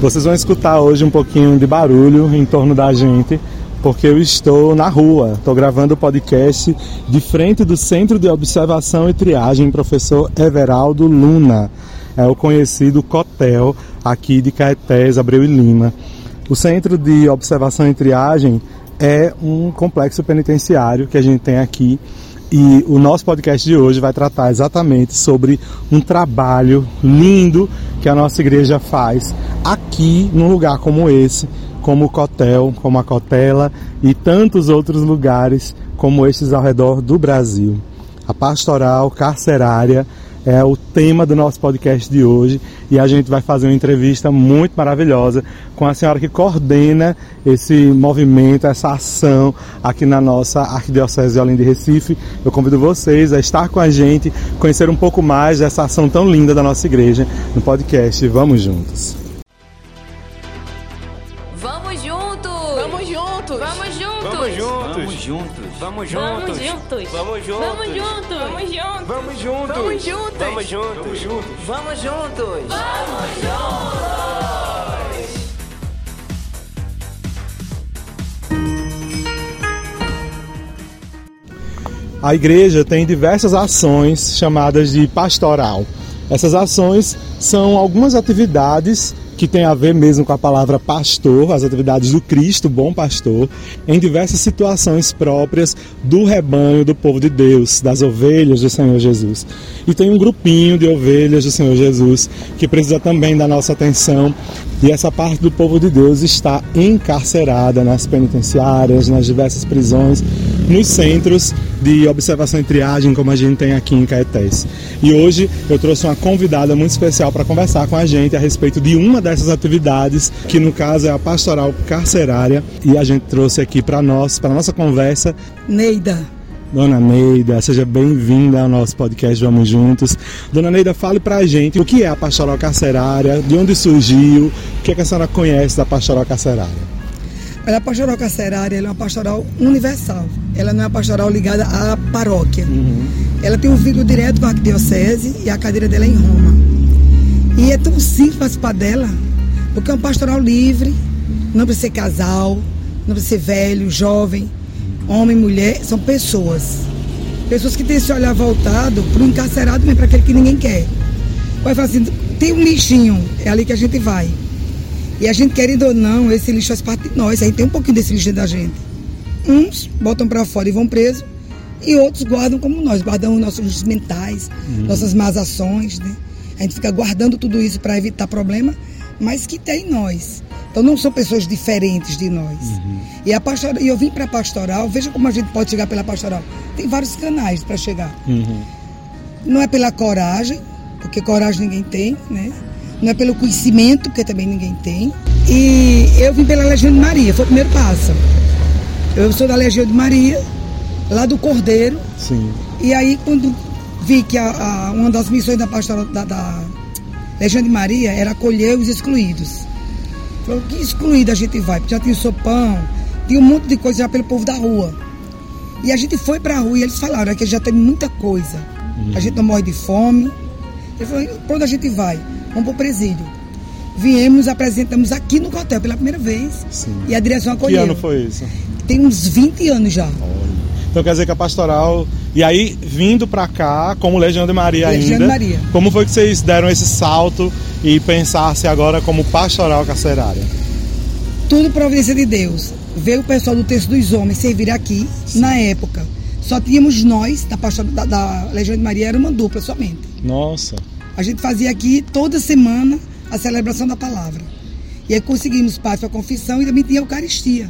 Vocês vão escutar hoje um pouquinho de barulho em torno da gente, porque eu estou na rua. Estou gravando o podcast de frente do Centro de Observação e Triagem Professor Everaldo Luna. É o conhecido Cotel aqui de Caetés, Abreu e Lima. O Centro de Observação e Triagem é um complexo penitenciário que a gente tem aqui e o nosso podcast de hoje vai tratar exatamente sobre um trabalho lindo que a nossa igreja faz aqui num lugar como esse, como o Cotel, como a Cotela e tantos outros lugares como estes ao redor do Brasil. A pastoral carcerária é o tema do nosso podcast de hoje e a gente vai fazer uma entrevista muito maravilhosa com a senhora que coordena esse movimento, essa ação aqui na nossa Arquidiocese de Olinda e Recife. Eu convido vocês a estar com a gente, conhecer um pouco mais dessa ação tão linda da nossa igreja no podcast Vamos Juntos. Juntos! Vamos juntos. Vamos Vamos juntos! juntos! Vamos juntos! Vamos juntos! Vamos juntos! Vamos juntos! Vamos juntos! Vamos juntos! Vamos juntos. A igreja tem diversas ações chamadas de pastoral. Essas ações são algumas atividades que têm a ver mesmo com a palavra pastor, as atividades do Cristo, bom pastor, em diversas situações próprias do rebanho do povo de Deus, das ovelhas do Senhor Jesus. E tem um grupinho de ovelhas do Senhor Jesus que precisa também da nossa atenção. E essa parte do povo de Deus está encarcerada nas penitenciárias, nas diversas prisões, nos centros de observação e triagem, como a gente tem aqui em Caetés. E hoje eu trouxe uma convidada muito especial para conversar com a gente a respeito de uma dessas atividades, que no caso é a pastoral carcerária, e a gente trouxe aqui para nós, para nossa conversa, Neida. Dona Neida, seja bem-vinda ao nosso podcast Vamos Juntos. Dona Neida, fale pra gente o que é a pastoral carcerária, de onde surgiu, o que, é que a senhora conhece da pastoral carcerária. Olha, a pastoral carcerária ela é uma pastoral universal. Ela não é uma pastoral ligada à paróquia. Ela tem um vínculo direto com a arquidiocese e a cadeira dela é em Roma. E é tão simples participar dela, porque é uma pastoral livre, não precisa ser casal, não precisa ser velho, jovem, homem, mulher, são pessoas. Pessoas que têm esse olhar voltado para o encarcerado mesmo, para aquele que ninguém quer. Vai falar assim, tem um lixinho, é ali que a gente vai. E a gente, querendo ou não, esse lixo faz parte de nós. A gente tem um pouquinho desse lixo da gente. Uns botam para fora e vão presos, e outros guardam como nós, guardamos nossos lixos mentais, nossas más ações, né? A gente fica guardando tudo isso para evitar problema, mas que tem em nós. Então não são pessoas diferentes de nós. E a pastoral, e eu vim para a pastoral, veja como a gente pode chegar pela pastoral. Tem vários canais para chegar. Não é pela coragem, porque coragem ninguém tem, né? Não é pelo conhecimento, porque também ninguém tem. E eu vim pela Legião de Maria, foi o primeiro passo. Eu sou da Legião de Maria, lá do Cordeiro. Sim. E aí, quando vi que a, a- uma das missões da pastoral da, da Legião de Maria era acolher os excluídos. Falou, que excluído a gente vai? Porque já tinha o sopão, tinha um monte de coisa já pelo povo da rua. E a gente foi pra rua e eles falaram "É que já tem muita coisa. A gente não morre de fome. Ele falou, pra onde a gente vai? Vamos pro presídio. Viemos, apresentamos aqui no hotel pela primeira vez. Sim. E a direção Que acolheu. ano foi isso? Tem uns 20 anos já. Então quer dizer que a pastoral. E aí, vindo pra cá, como Legião de Maria Legião ainda. de Maria. Como foi que vocês deram esse salto e pensassem agora como pastoral carcerária? Tudo providência de Deus. Veio o pessoal do Terço dos Homens servir aqui, na época. Só tínhamos nós, da, pastor, da, da Legião de Maria, era uma dupla somente. Nossa. A gente fazia aqui toda semana a celebração da palavra. E aí conseguimos paz para a confissão e também tinha a Eucaristia.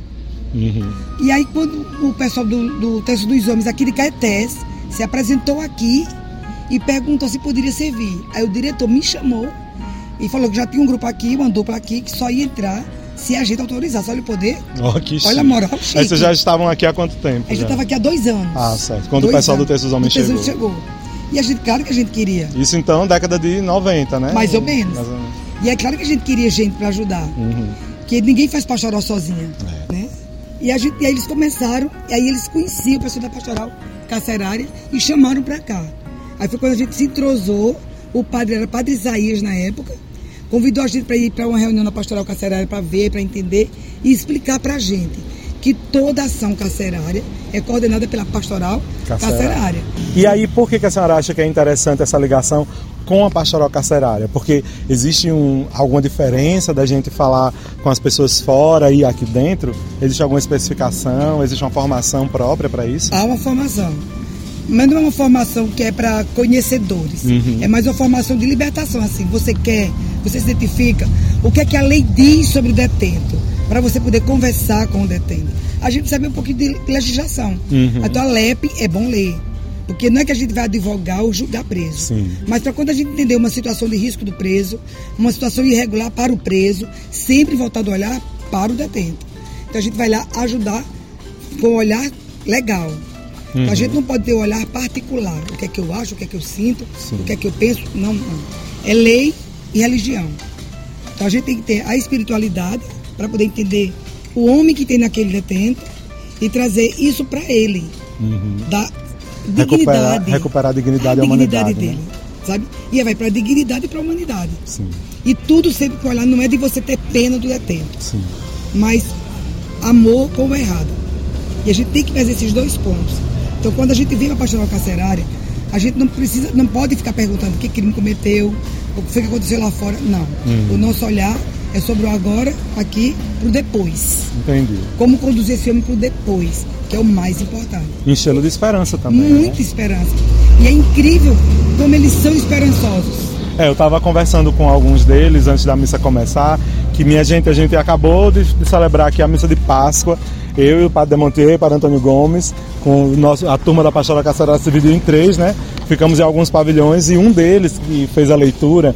Uhum. E aí quando o pessoal do, do Terço dos Homens aqui de Caetés se apresentou aqui e perguntou se poderia servir. Aí o diretor me chamou e falou que já tinha um grupo aqui, uma dupla aqui, que só ia entrar se a gente autorizasse. Olha o poder. Ó, que Olha a moral, chique. Aí vocês já estavam aqui há quanto tempo? A gente já? estava aqui há dois anos. Ah, certo. Quando o Dois pessoal do anos. Terço dos Homens O chegou. chegou. E a gente, claro que a gente queria. Isso então, década de 90, né? Mais ou menos. Mais ou menos. E é claro que a gente queria gente para ajudar. Uhum. Porque ninguém faz pastoral sozinha. É. Né? E, a gente, e aí eles começaram, e aí eles conheciam o pessoal da pastoral carcerária e chamaram para cá. Aí foi quando a gente se entrosou, o padre era padre Isaías na época, convidou a gente para ir para uma reunião na Pastoral Carcerária para ver, para entender e explicar para a gente que toda ação carcerária é coordenada pela Pastoral Carcerária. carcerária. E aí, por que, que a senhora acha que é interessante essa ligação com a pastoral carcerária? Porque existe um, alguma diferença da gente falar com as pessoas fora e aqui dentro? Existe alguma especificação? Existe uma formação própria para isso? Há uma formação. Mas não é uma formação que é para conhecedores. Uhum. É mais uma formação de libertação. Assim, você quer, você se identifica. O que é que a lei diz sobre o detento? Para você poder conversar com o detento. A gente sabe um pouquinho de legislação. Uhum. Então a LEP é bom ler. Porque não é que a gente vai advogar ou julgar preso. Sim. Mas para quando a gente entender uma situação de risco do preso, uma situação irregular para o preso, sempre voltado a olhar para o detento. Então a gente vai lá ajudar com um olhar legal. Uhum. Então, a gente não pode ter um olhar particular. O que é que eu acho, o que é que eu sinto, Sim. o que é que eu penso. Não, não. É lei e religião. Então a gente tem que ter a espiritualidade para poder entender o homem que tem naquele detento e trazer isso para ele. Uhum. Da Recuperar, recuperar a dignidade, a dignidade dele. Né? Sabe? E vai para a dignidade e para a humanidade. Sim. E tudo sempre que olhar não é de você ter pena do detento, Sim. mas amor com o errado. E a gente tem que fazer esses dois pontos. Então, quando a gente para a pastoral carcerária, a gente não precisa, não pode ficar perguntando que crime cometeu, o que foi que aconteceu lá fora. Não. Uhum. O nosso olhar é sobre o agora, aqui, pro depois. Entendi. Como conduzir esse homem pro depois, que é o mais importante. Enchê-lo de esperança também. Muita né? esperança. E é incrível como eles são esperançosos. É, eu estava conversando com alguns deles antes da missa começar, que minha gente, a gente acabou de, de celebrar aqui a missa de Páscoa, eu e o Padre Demontier, o Padre Antônio Gomes, com nosso, a turma da Pastoral Caçará se dividiu em três, né? Ficamos em alguns pavilhões e um deles que fez a leitura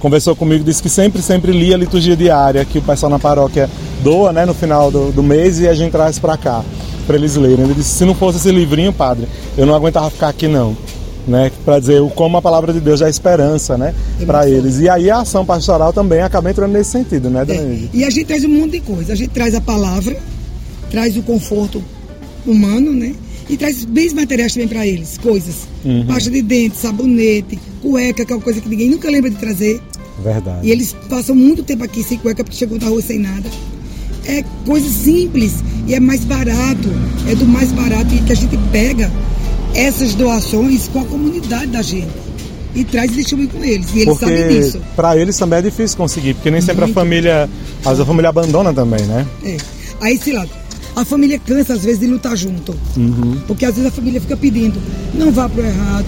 conversou comigo, disse que sempre, sempre lia a liturgia diária que o pessoal na paróquia doa, né, no final do, do mês e a gente traz para cá, para eles lerem. Ele disse: se não fosse esse livrinho, padre, eu não aguentava ficar aqui não. Né, para dizer como a palavra de Deus é esperança, né, para eles. E aí a ação pastoral também acaba entrando nesse sentido, né, Dona é. E a gente traz um monte de coisa. A gente traz a palavra, traz o conforto humano, né? E traz bens materiais também para eles, coisas. Uhum. Pasta de dente, sabonete, cueca, que é uma coisa que ninguém nunca lembra de trazer. Verdade. E eles passam muito tempo aqui sem cueca porque chegam da rua sem nada. É coisa simples e é mais barato. É do mais barato e que a gente pega essas doações com a comunidade da gente e traz e distribui com eles. E eles porque sabem disso. Para eles também é difícil conseguir, porque nem sempre Muito. a família. Às vezes a família abandona também, né? É. Aí, sei lá, a família cansa às vezes de lutar junto. Uhum. Porque às vezes a família fica pedindo, não vá pro errado,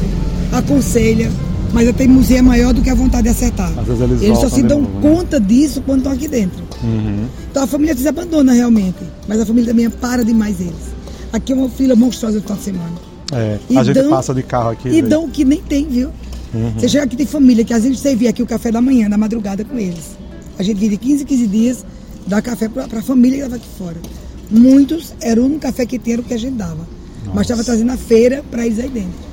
aconselha, mas a teimosia é maior do que a vontade de acertar. Às vezes eles, eles só se dão novo, né? conta disso quando estão aqui dentro. Uhum. Então a família desabandona realmente, mas a família também para demais eles. Aqui é uma filha monstruosa do final de semana. É, e a gente dão, passa de carro aqui. E véio. dão o que nem tem, viu? Uhum. Você chega aqui tem família que às vezes vê aqui o café da manhã, da madrugada com eles. A gente vive 15, 15 dias, dá café para a família que estava aqui fora. Muitos, era o único café que tinha, era o que a gente dava. Nossa. Mas estava trazendo a feira para eles aí dentro.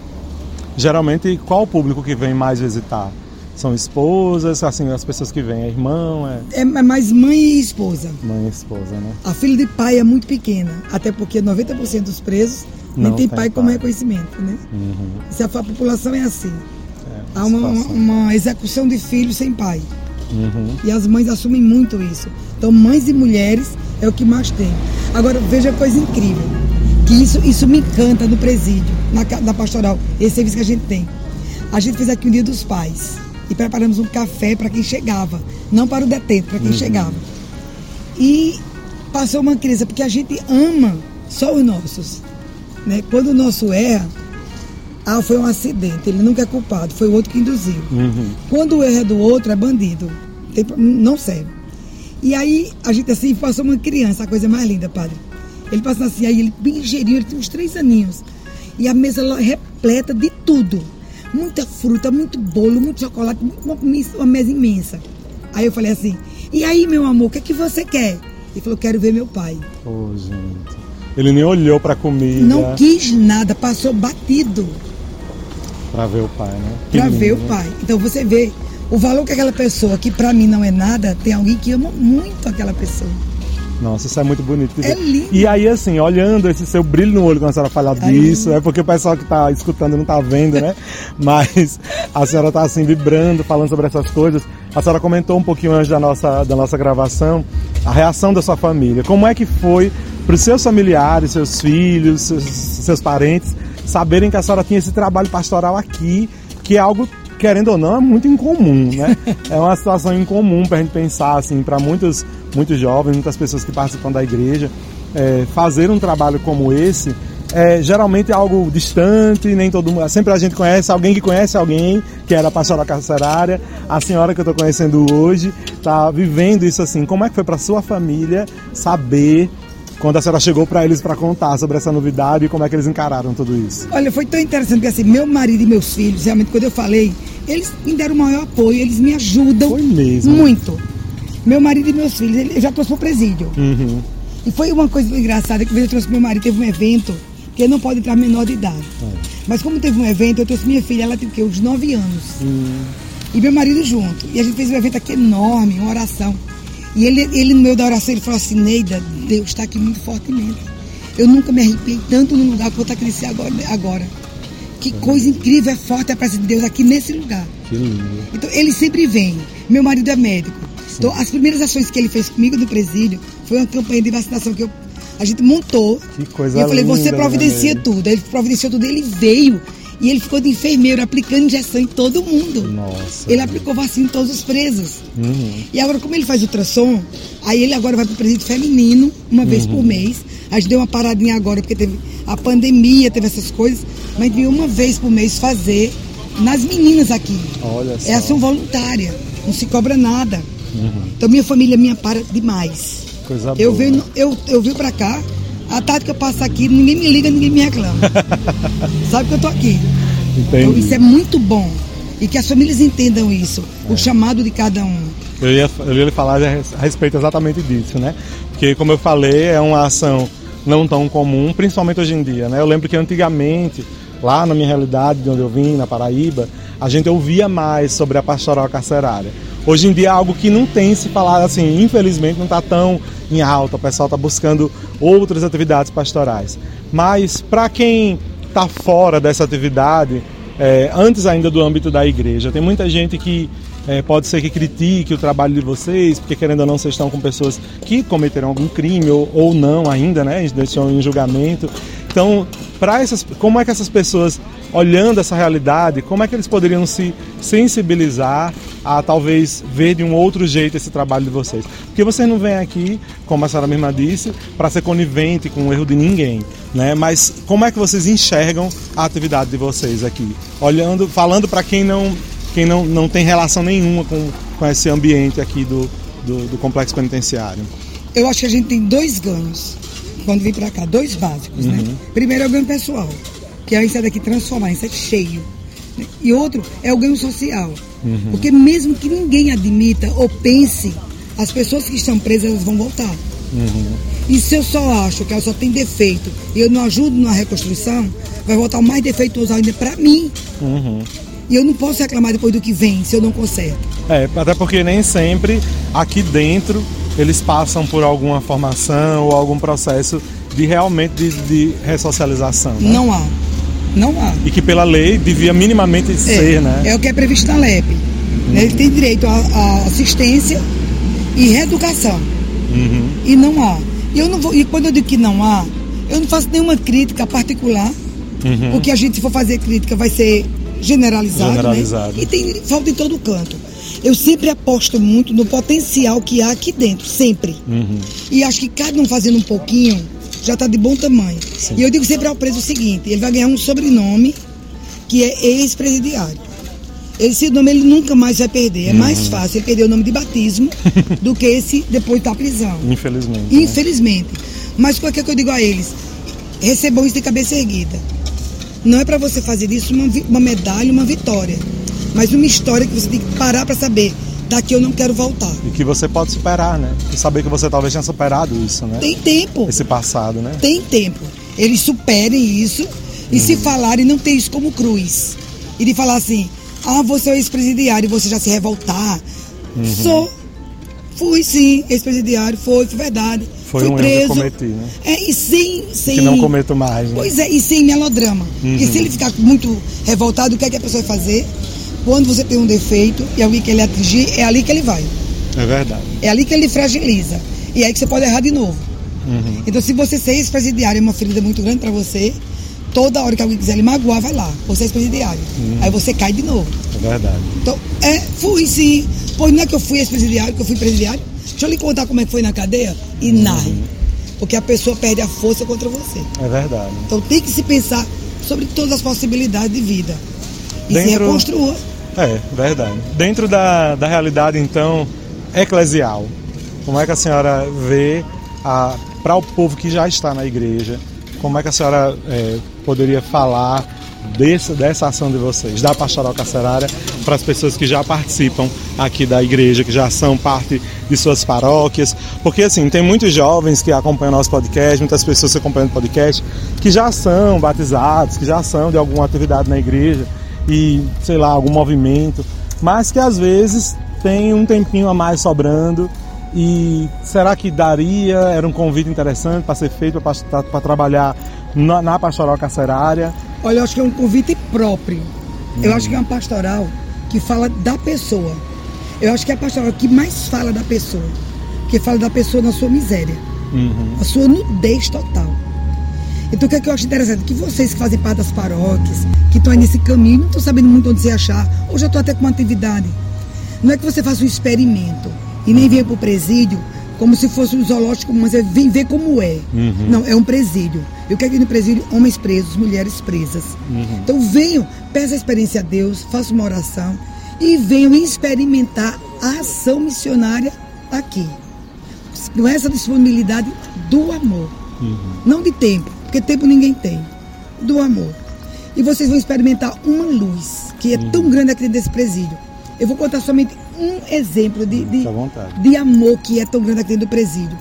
Geralmente, qual o público que vem mais visitar? São esposas, assim, as pessoas que vêm, é irmão, é... É mais mãe e esposa. Mãe e esposa, né? A filha de pai é muito pequena, até porque 90% dos presos não tem, tem pai, pai, como reconhecimento, né? Uhum. Se a população é assim. É, Há uma, uma, execução de filhos sem pai. Uhum. E as mães assumem muito isso. Então, mães e mulheres é o que mais tem. Agora, veja a coisa incrível que isso, isso me encanta no presídio, na, na pastoral, esse serviço que a gente tem. A gente fez aqui o um Dia dos Pais e preparamos um café para quem chegava, não para o detento, para quem uhum. chegava. E passou uma crise, porque a gente ama só os nossos. Né? Quando o nosso erra, ah, foi um acidente, ele nunca é culpado, foi o outro que induziu. Uhum. Quando o erro é do outro, é bandido. Tem, não serve. E aí, a gente assim, passou uma criança, a coisa mais linda, padre ele passa assim, aí ele bem ligeirinho, ele tem uns três aninhos. E a mesa lá repleta de tudo. Muita fruta, muito bolo, muito chocolate, uma, uma mesa imensa. Aí eu falei assim, e aí, meu amor, o que é que você quer? Ele falou, quero ver meu pai. Oh, gente. Ele nem olhou pra comida. Não quis nada, passou batido. Pra ver o pai, né? Que pra lindo, ver o pai. Então você vê o valor que aquela pessoa, que pra mim não é nada, tem alguém que ama muito aquela pessoa. Nossa, isso é muito bonito. É lindo. E aí, assim, olhando esse seu brilho no olho quando a senhora fala disso, é porque o pessoal que está escutando não está vendo, né? Mas a senhora está assim, vibrando, falando sobre essas coisas. A senhora comentou um pouquinho antes da nossa, da nossa gravação a reação da sua família. Como é que foi para os seus familiares, seus filhos, seus, seus parentes, saberem que a senhora tinha esse trabalho pastoral aqui, que é algo querendo ou não, é muito incomum, né? É uma situação incomum para a gente pensar, assim, para muitos, muitos jovens, muitas pessoas que participam da igreja, é, fazer um trabalho como esse é geralmente é algo distante, nem todo mundo. Sempre a gente conhece alguém que conhece alguém que era pastora carcerária. A senhora que eu estou conhecendo hoje está vivendo isso assim. Como é que foi para sua família saber quando a senhora chegou para eles para contar sobre essa novidade e como é que eles encararam tudo isso? Olha, foi tão interessante porque assim, meu marido e meus filhos, realmente, quando eu falei, eles me deram o maior apoio, eles me ajudam foi mesmo. muito. Meu marido e meus filhos, eu já trouxe para o presídio. Uhum. E foi uma coisa engraçada que eu trouxe meu marido, teve um evento que não pode entrar menor de idade. É. Mas como teve um evento, eu trouxe minha filha, ela tem uns 9 anos. Hum. E meu marido junto. E a gente fez um evento aqui enorme, uma oração. E ele, ele no meio da oração, ele falou assim, Neida, Deus está aqui muito fortemente. Eu nunca me arrepiei tanto no lugar estar crescer agora. agora. Que coisa incrível, é forte a presença de Deus aqui nesse lugar. Que lindo. Então, ele sempre vem. Meu marido é médico. Então, as primeiras ações que ele fez comigo no presídio foi uma campanha de vacinação que eu a gente montou. Que coisa E eu falei, linda, você providencia tudo. Ele providenciou tudo, ele veio. E ele ficou de enfermeiro aplicando injeção em todo mundo. Nossa. Ele aplicou vacina em todos os presos. Uhum. E agora, como ele faz ultrassom, aí ele agora vai para o presídio feminino, uma vez uhum. por mês. A gente deu uma paradinha agora, porque teve a pandemia, teve essas coisas. Mas veio uma vez por mês fazer nas meninas aqui. Olha só. É ação voluntária, não se cobra nada. Uhum. Então minha família me para demais. Coisa eu boa. Venho, eu, eu vim pra cá, a tarde que eu passo aqui, ninguém me liga, ninguém me reclama. Sabe que eu tô aqui. Entendi. Então, isso é muito bom. E que as famílias entendam isso, é. o chamado de cada um. Eu ia, eu ia falar a respeito exatamente disso, né? Porque, como eu falei, é uma ação não tão comum, principalmente hoje em dia, né? Eu lembro que antigamente, lá na minha realidade, de onde eu vim, na Paraíba, a gente ouvia mais sobre a pastoral carcerária. Hoje em dia é algo que não tem se falado assim, infelizmente não está tão em alta, o pessoal está buscando outras atividades pastorais. Mas para quem está fora dessa atividade, é, antes ainda do âmbito da igreja, tem muita gente que é, pode ser que critique o trabalho de vocês, porque querendo ou não, vocês estão com pessoas que cometeram algum crime ou, ou não ainda, né? Estão em julgamento. Então, para essas, como é que essas pessoas, olhando essa realidade, como é que eles poderiam se sensibilizar a talvez ver de um outro jeito esse trabalho de vocês? Porque vocês não vêm aqui, como a senhora mesma disse, para ser conivente com o erro de ninguém, né? Mas como é que vocês enxergam a atividade de vocês aqui? Olhando, falando para quem não quem não, não tem relação nenhuma com, com esse ambiente aqui do, do, do complexo penitenciário. Eu acho que a gente tem dois ganhos quando vem para cá, dois básicos, né? uhum. né? Primeiro é o ganho pessoal, que é a gente daqui transformar, é cheio. Né? E outro é o ganho social. Uhum. Porque mesmo que ninguém admita ou pense, as pessoas que estão presas elas vão voltar. Uhum. E se eu só acho que ela só tem defeito e eu não ajudo na reconstrução, vai voltar o mais defeituoso ainda para mim. Uhum. E eu não posso reclamar depois do que vem, se eu não conserto. É, até porque nem sempre aqui dentro eles passam por alguma formação ou algum processo de realmente de, de ressocialização. Né? Não há. Não há. E que pela lei devia minimamente é, ser, né? É o que é previsto na LEP. Uhum. Ele tem direito a, assistência e reeducação. Uhum. E não há. E, eu não vou, e quando eu digo que não há, eu não faço nenhuma crítica particular, uhum. porque a gente, se for fazer crítica, vai ser generalizado. Né? generalizado. Né? E tem falta em todo canto. Eu sempre aposto muito no potencial que há aqui dentro, sempre. Uhum. E acho que cada um fazendo um pouquinho já está de bom tamanho. Sim. E eu digo sempre ao preso o seguinte: ele vai ganhar um sobrenome que é ex-presidiário. Esse nome ele nunca mais vai perder. É uhum. mais fácil ele perder o nome de batismo do que esse depois da prisão. Infelizmente. Infelizmente. Né? Mas o que, é que eu digo a eles? Recebam isso de cabeça erguida. Não é para você fazer isso uma, uma medalha, uma vitória mas uma história que você tem que parar para saber. Daqui eu não quero voltar. E que você pode superar, né? E saber que você talvez tenha superado isso, né? Tem tempo. Esse passado, né? Tem tempo. Eles superem isso e uhum. se falarem, não ter isso como cruz. E de falar assim, ah, você é ex-presidiário e você já se revoltar. Uhum. Sou. Fui sim, ex-presidiário, foi, foi verdade. Foi Fui um preso. erro que cometi, né? É, e sem, sem. Que não cometo mais. Né? Pois é, e sem melodrama. Uhum. Porque se ele ficar muito revoltado, o que é que a pessoa vai fazer? quando você tem um defeito e alguém quer lhe atingir, é ali que ele vai. É verdade. É ali que ele fragiliza. E é aí que você pode errar de novo. Uhum. Então, se você ser ex-presidiário é uma ferida muito grande para você, toda hora que alguém quiser lhe magoar, vai lá. Você é ex-presidiário. Uhum. Aí você cai de novo. É verdade. Então, é, fui sim. Pois não é que eu fui ex-presidiário, que eu fui presidiário. Deixa eu lhe contar como é que foi na cadeia. E narre. Porque a pessoa perde a força contra você. É verdade. Então tem que se pensar sobre todas as possibilidades de vida. E se Dentro- reconstrua. É, verdade. Dentro da, da realidade, então, eclesial, como é que a senhora vê para o povo que já está na igreja, como é que a senhora é, poderia falar desse, dessa ação de vocês, da pastoral carcerária, para as pessoas que já participam aqui da igreja, que já são parte de suas paróquias? Porque, assim, tem muitos jovens que acompanham nosso podcast, muitas pessoas que acompanham o podcast, que já são batizados, que já são de alguma atividade na igreja e, sei lá, algum movimento, mas que às vezes tem um tempinho a mais sobrando e será que daria, era um convite interessante para ser feito para trabalhar na, na pastoral carcerária? Olha, eu acho que é um convite próprio. Eu acho que é uma pastoral que fala da pessoa. Eu acho que é a pastoral que mais fala da pessoa. Que fala da pessoa na sua miséria. Uhum. A sua nudez total. Então o que, é que eu acho interessante? Que vocês que fazem parte das paróquias, que estão aí nesse caminho, não estão sabendo muito onde se achar, ou já estão até com uma atividade. Não é que você faça um experimento e nem venha para o presídio como se fosse um zoológico, mas é vem ver como é. Uhum. Não, é um presídio. Eu quero que no presídio homens presos, mulheres presas. Uhum. Então venham, peça a experiência a Deus, faça uma oração e venham experimentar a ação missionária aqui. Com essa disponibilidade do amor. Não de tempo, porque tempo ninguém tem. Do amor. E vocês vão experimentar uma luz que é tão grande aqui dentro desse presídio. Eu vou contar somente um exemplo de, de, de amor que é tão grande aqui dentro do presídio.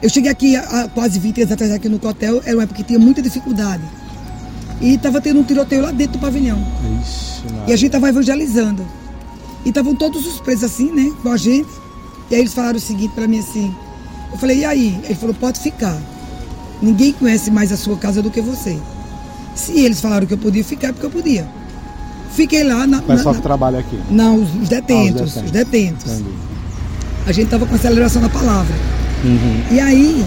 Eu cheguei aqui há quase 20 anos atrás aqui no hotel, era uma época que tinha muita dificuldade. E estava tendo um tiroteio lá dentro do pavilhão. Ixi, E a gente estava evangelizando. E estavam todos os presos assim, né, com a gente. E aí eles falaram o seguinte para mim assim. Eu falei, e aí? Ele falou, pode ficar. Ninguém conhece mais a sua casa do que você. Se eles falaram que eu podia ficar, é porque eu podia. Fiquei lá na. O pessoal na- que trabalha aqui. não, os, os detentos, Ah, os os detentos. A gente estava com a celebração da palavra. Uhum. E aí,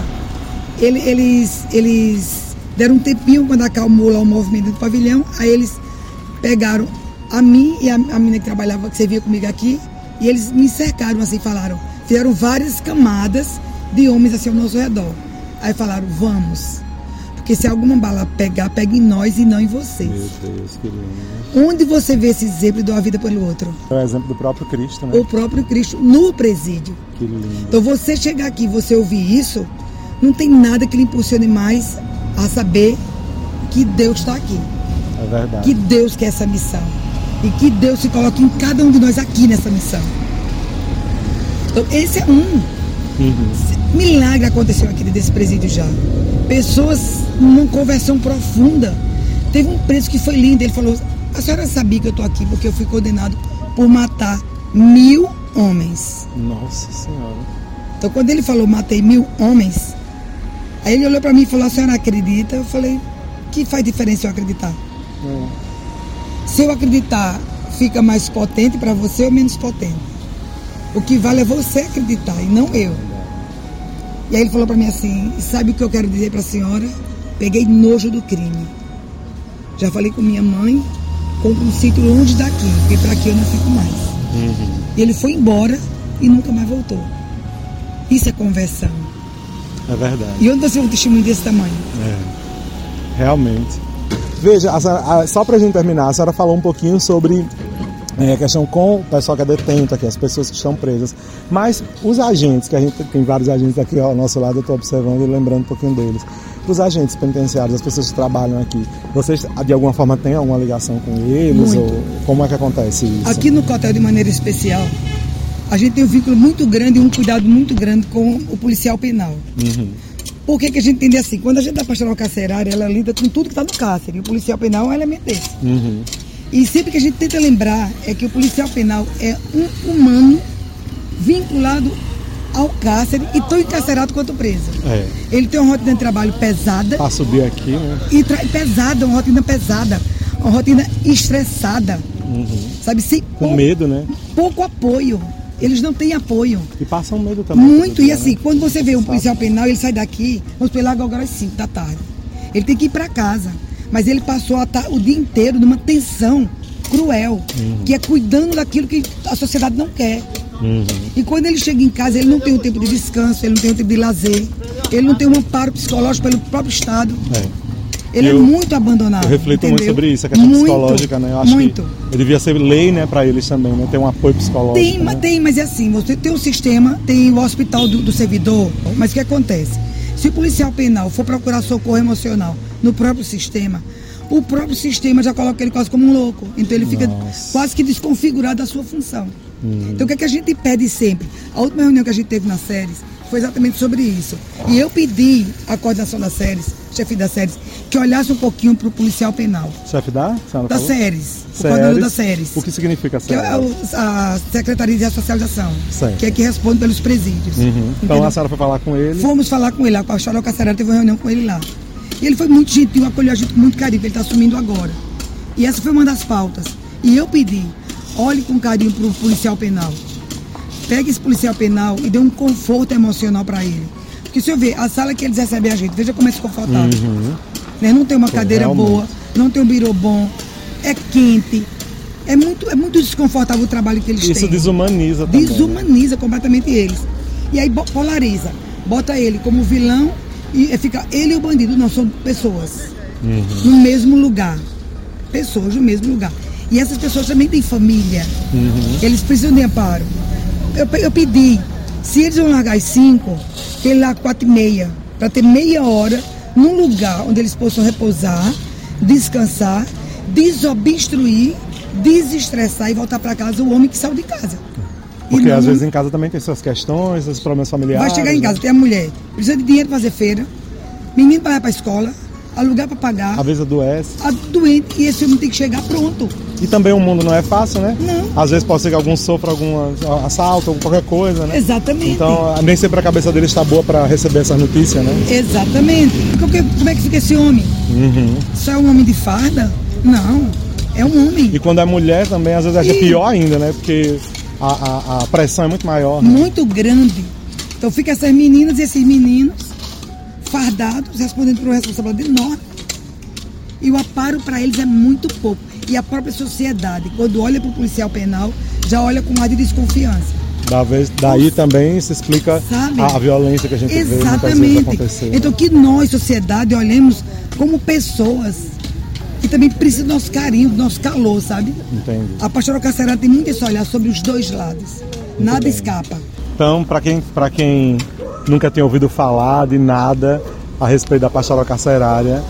ele- eles, eles deram um tempinho quando acalmou lá o movimento do pavilhão. Aí eles pegaram a mim e a, a menina que trabalhava, que servia comigo aqui, e eles me cercaram assim, falaram, fizeram várias camadas de homens assim ao nosso redor. Aí falaram, vamos. Porque se alguma bala pegar, pega em nós e não em vocês. Meu Deus, que lindo. Onde você vê esse exemplo de dar a vida pelo outro? É o exemplo do próprio Cristo, né? O próprio Cristo no presídio. Que lindo. Então você chegar aqui, você ouvir isso, não tem nada que lhe impulsione mais a saber que Deus está aqui, É verdade. que Deus quer essa missão e que Deus se coloca em cada um de nós aqui nessa missão. Então esse é um Uhum. milagre aconteceu aqui desse presídio já. Pessoas numa conversão profunda. Teve um preso que foi lindo, ele falou: a senhora sabia que eu estou aqui porque eu fui condenado por matar mil homens. Nossa Senhora. Então, quando ele falou, matei mil homens, aí ele olhou para mim e falou, a senhora acredita? Eu falei, que faz diferença eu acreditar? É. Se eu acreditar, fica mais potente para você ou menos potente? O que vale é você acreditar e não eu. E aí ele falou para mim assim, sabe o que eu quero dizer para a senhora? Peguei nojo do crime. Já falei com minha mãe, compro um sítio longe daqui, porque para aqui eu não fico mais. Uhum. Ele foi embora e nunca mais voltou. Isso é conversão. É verdade. E onde você vê um testemunho desse tamanho? É, realmente. Veja, a senhora- a- só para a gente terminar, a senhora falou um pouquinho sobre é, a questão com o pessoal que é detento aqui, as pessoas que estão presas. Mas os agentes, que a gente tem vários agentes aqui ao nosso lado, eu estou observando e lembrando um pouquinho deles. Os agentes penitenciários, as pessoas que trabalham aqui, vocês de alguma forma têm alguma ligação com eles? Muito. Ou como é que acontece isso? Aqui no Cotel, de maneira especial, a gente tem um vínculo muito grande e um cuidado muito grande com o policial penal. Uhum. Por que, que a gente entende assim? Quando a gente da pastoral carcerária, ela lida com tudo que está no cárcere. E o policial penal é um elemento desse. Uhum. E sempre que a gente tenta lembrar é que o policial penal é um humano vinculado ao cárcere e tão encarcerado quanto preso. É. Ele tem uma rotina de trabalho pesada. Para subir aqui, né? e pesada, uma rotina pesada, uma rotina estressada. Uhum. Sabe, sem Com pouco, medo, né? Pouco apoio. Eles não têm apoio. E passam medo também. Muito. E assim, né? quando você vê um policial penal, ele sai daqui, vamos pegar agora às 5 da tarde. Ele tem que ir para casa. Mas ele passou o dia inteiro numa tensão cruel, uhum. que é cuidando daquilo que a sociedade não quer. Uhum. E quando ele chega em casa, ele não tem o tempo de descanso, ele não tem o tempo de lazer, ele não tem um amparo psicológico pelo próprio Estado. É. Ele é eu, é muito abandonado. Eu reflito entendeu? muito sobre isso, a questão muito, psicológica, né? Eu acho muito. que devia ser lei, né, para eles também, né? Ter um apoio psicológico. Tem, né? mas tem, mas é assim, você tem um sistema, tem o hospital do, do servidor, mas o que acontece? Se o policial penal for procurar socorro emocional no próprio sistema, o próprio sistema já coloca ele quase como um louco. Então ele fica Nossa. quase que desconfigurado da sua função. Hum. Então o que, é que a gente pede sempre? A última reunião que a gente teve nas séries foi exatamente sobre isso. E eu pedi à coordenação das séries, chefe das séries, que olhasse um pouquinho para o policial penal. Chefe da? Das séries. O coordenador das séries. O que significa séries? Que é o, a Secretaria de Ressocialização. Certo. Que é que responde pelos presídios. Uhum. Então a senhora foi falar com ele? Fomos falar com ele. A Pastora Cacerara teve uma reunião com ele lá. E ele foi muito gentil, acolheu a gente com muito carinho, ele está assumindo agora. E essa foi uma das pautas. E eu pedi, olhe com carinho para o policial penal. Pegue esse policial penal e dê um conforto emocional para ele. Porque se eu ver a sala que eles recebem a gente, veja como é desconfortável. Uhum. Né? Não tem uma Pô, cadeira realmente. boa, não tem um birô bom, é quente. É muito, é muito desconfortável o trabalho que eles Isso têm. Isso desumaniza também. Desumaniza completamente eles. E aí polariza. Bota ele como vilão e fica ele e o bandido, não, são pessoas. Uhum. No mesmo lugar. Pessoas no mesmo lugar. E essas pessoas também têm família. Uhum. Eles precisam de amparo. Eu, eu pedi, se eles vão largar às 5, que ele lá quatro e meia, para ter meia hora num lugar onde eles possam repousar, descansar, desobstruir, desestressar e voltar para casa o homem que saiu de casa. Porque não, às vezes em casa também tem suas questões, seus problemas familiares. Vai chegar em casa, né? tem a mulher, precisa de dinheiro para fazer feira, menino para ir para a escola, alugar para pagar. Às vezes adoece. A doente, e esse homem tem que chegar pronto. E também o mundo não é fácil, né? Não. Às vezes pode ser que algum sofra algum assalto, qualquer coisa, né? Exatamente. Então nem sempre a cabeça dele está boa para receber essa notícia, né? Exatamente. Porque, como é que fica esse homem? Uhum. Só é um homem de farda? Não. É um homem. E quando é mulher também, às vezes é pior ainda, né? Porque a, a, a pressão é muito maior. Né? Muito grande. Então fica essas meninas e esses meninos fardados, respondendo por uma responsabilidade enorme. E o aparo para eles é muito pouco. E a própria sociedade, quando olha para o policial penal, já olha com ar de desconfiança. Da vez, daí também se explica a, a, violência que a gente Exatamente. vê muitas acontecer. Então que nós, sociedade, olhemos como pessoas também precisa do nosso carinho, do nosso calor, sabe? Entendi. A pastora Cacerara tem muito esse olhar sobre os dois lados. Muito nada bem. escapa. Então, para quem, quem nunca tinha ouvido falar de nada a respeito da pastoral carcerária,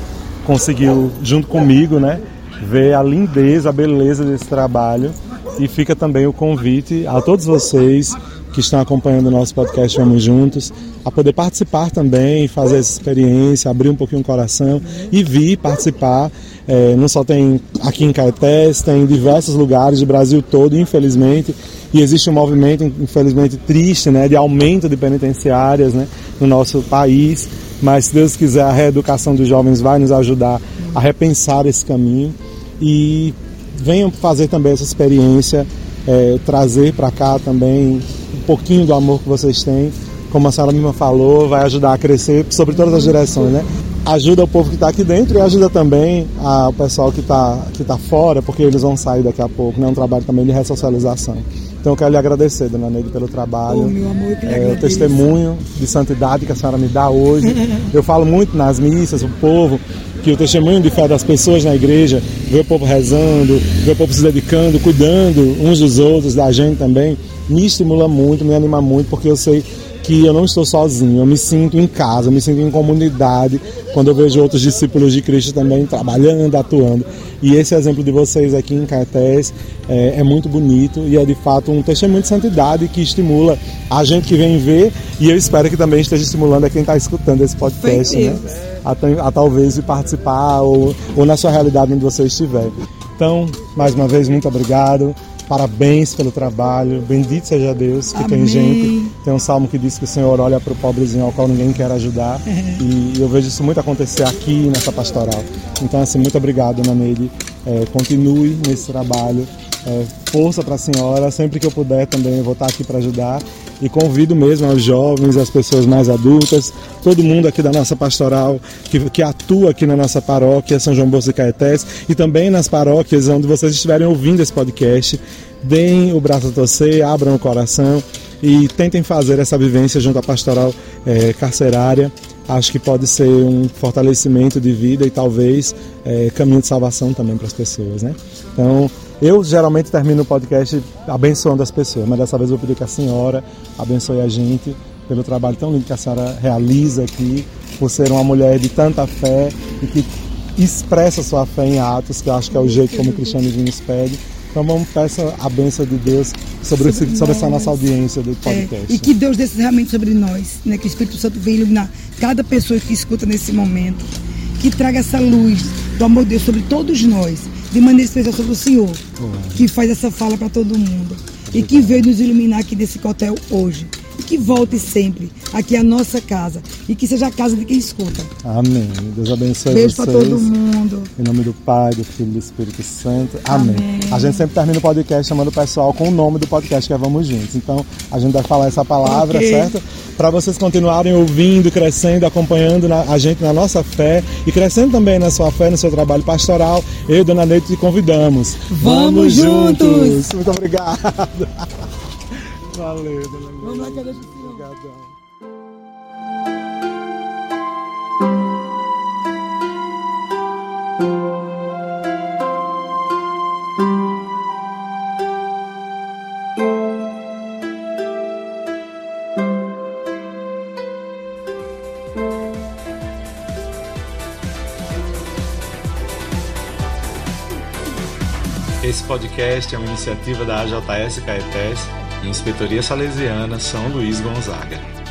conseguiu, junto comigo, né, ver a lindeza, a beleza desse trabalho. E fica também o convite a todos vocês que estão acompanhando o nosso podcast Vamos Juntos, a poder participar também, fazer essa experiência, abrir um pouquinho o coração e vir participar. É, não só tem aqui em Caetés, tem em diversos lugares do Brasil todo, infelizmente, e existe um movimento, infelizmente, triste, né, de aumento de penitenciárias né, no nosso país, mas se Deus quiser, a reeducação dos jovens vai nos ajudar a repensar esse caminho e venham fazer também essa experiência, é, trazer para cá também pouquinho do amor que vocês têm, como a senhora mesma falou, vai ajudar a crescer sobre todas as direções, né? Ajuda o povo que está aqui dentro e ajuda também a, o pessoal que está que tá fora, porque eles vão sair daqui a pouco, né? Um trabalho também de ressocialização. Então eu quero lhe agradecer, dona Neide, pelo trabalho. Oh, meu amor, eu que lhe é, o testemunho de santidade que a senhora me dá hoje. eu falo muito nas missas, o povo, que o testemunho de fé das pessoas na igreja, ver o povo rezando, ver o povo se dedicando, cuidando uns dos outros, da gente também, me estimula muito, me anima muito, porque eu sei que eu não estou sozinho, eu me sinto em casa, eu me sinto em comunidade, quando eu vejo outros discípulos de Cristo também trabalhando, atuando. E esse exemplo de vocês aqui em Caetés é, é, muito bonito e é de fato um testemunho de santidade que estimula a gente que vem ver e eu espero que também esteja estimulando a quem está escutando esse podcast, né? A, a, talvez participar ou, ou na sua realidade onde você estiver. Então, mais uma vez, muito obrigado. Parabéns pelo trabalho. Bendito seja Deus que Amém. tem gente. Tem um salmo que diz que o Senhor olha para o pobrezinho ao qual ninguém quer ajudar. E eu vejo isso muito acontecer aqui nessa pastoral. Então, assim, muito obrigado, Ana Neide. É, continue nesse trabalho É, força para a senhora, sempre que eu puder também eu vou estar aqui para ajudar. E convido mesmo aos jovens, as pessoas mais adultas, todo mundo aqui da nossa pastoral que, que atua aqui na nossa paróquia São João Bosco de Caetés e também nas paróquias onde vocês estiverem ouvindo esse podcast, deem o braço a torcer, abram o coração e tentem fazer essa vivência junto à pastoral é, carcerária. Acho que pode ser um fortalecimento de vida e talvez é, caminho de salvação também para as pessoas, né? Então, eu geralmente termino o podcast abençoando as pessoas, mas dessa vez eu vou pedir que a senhora abençoe a gente pelo trabalho tão lindo que a senhora realiza aqui, por ser uma mulher de tanta fé e que expressa sua fé em atos, que eu acho que é o jeito como o cristianismo nos pede. Então vamos peçar a bênção de Deus sobre, sobre, esse, sobre essa nossa audiência do podcast. É, e que Deus desça realmente sobre nós, né? que o Espírito Santo venha iluminar cada pessoa que escuta nesse momento, que traga essa luz do amor de Deus sobre todos nós, de maneira especial sobre o Senhor, que faz essa fala para todo mundo e que veio nos iluminar aqui desse hotel hoje e que volte sempre aqui à nossa casa e que seja a casa de quem escuta. Amém. Deus abençoe Beijo vocês. Beijo para todo mundo. Em nome do Pai, do Filho e do Espírito Santo. Amém. Amém. A gente sempre termina o podcast chamando o pessoal com o nome do podcast que é Vamos Juntos. Então, a gente vai falar essa palavra, okay. certo? Para vocês continuarem ouvindo, crescendo, acompanhando na, a gente na nossa fé e crescendo também na sua fé, no seu trabalho pastoral. Eu e Dona Neide te convidamos. Vamos, Vamos juntos. juntos! Muito obrigado. Valeu, dona Vamos lá, cadê o Obrigadão. Esse podcast é uma iniciativa da AJS Caetés Inspetoria Salesiana São Luís Gonzaga.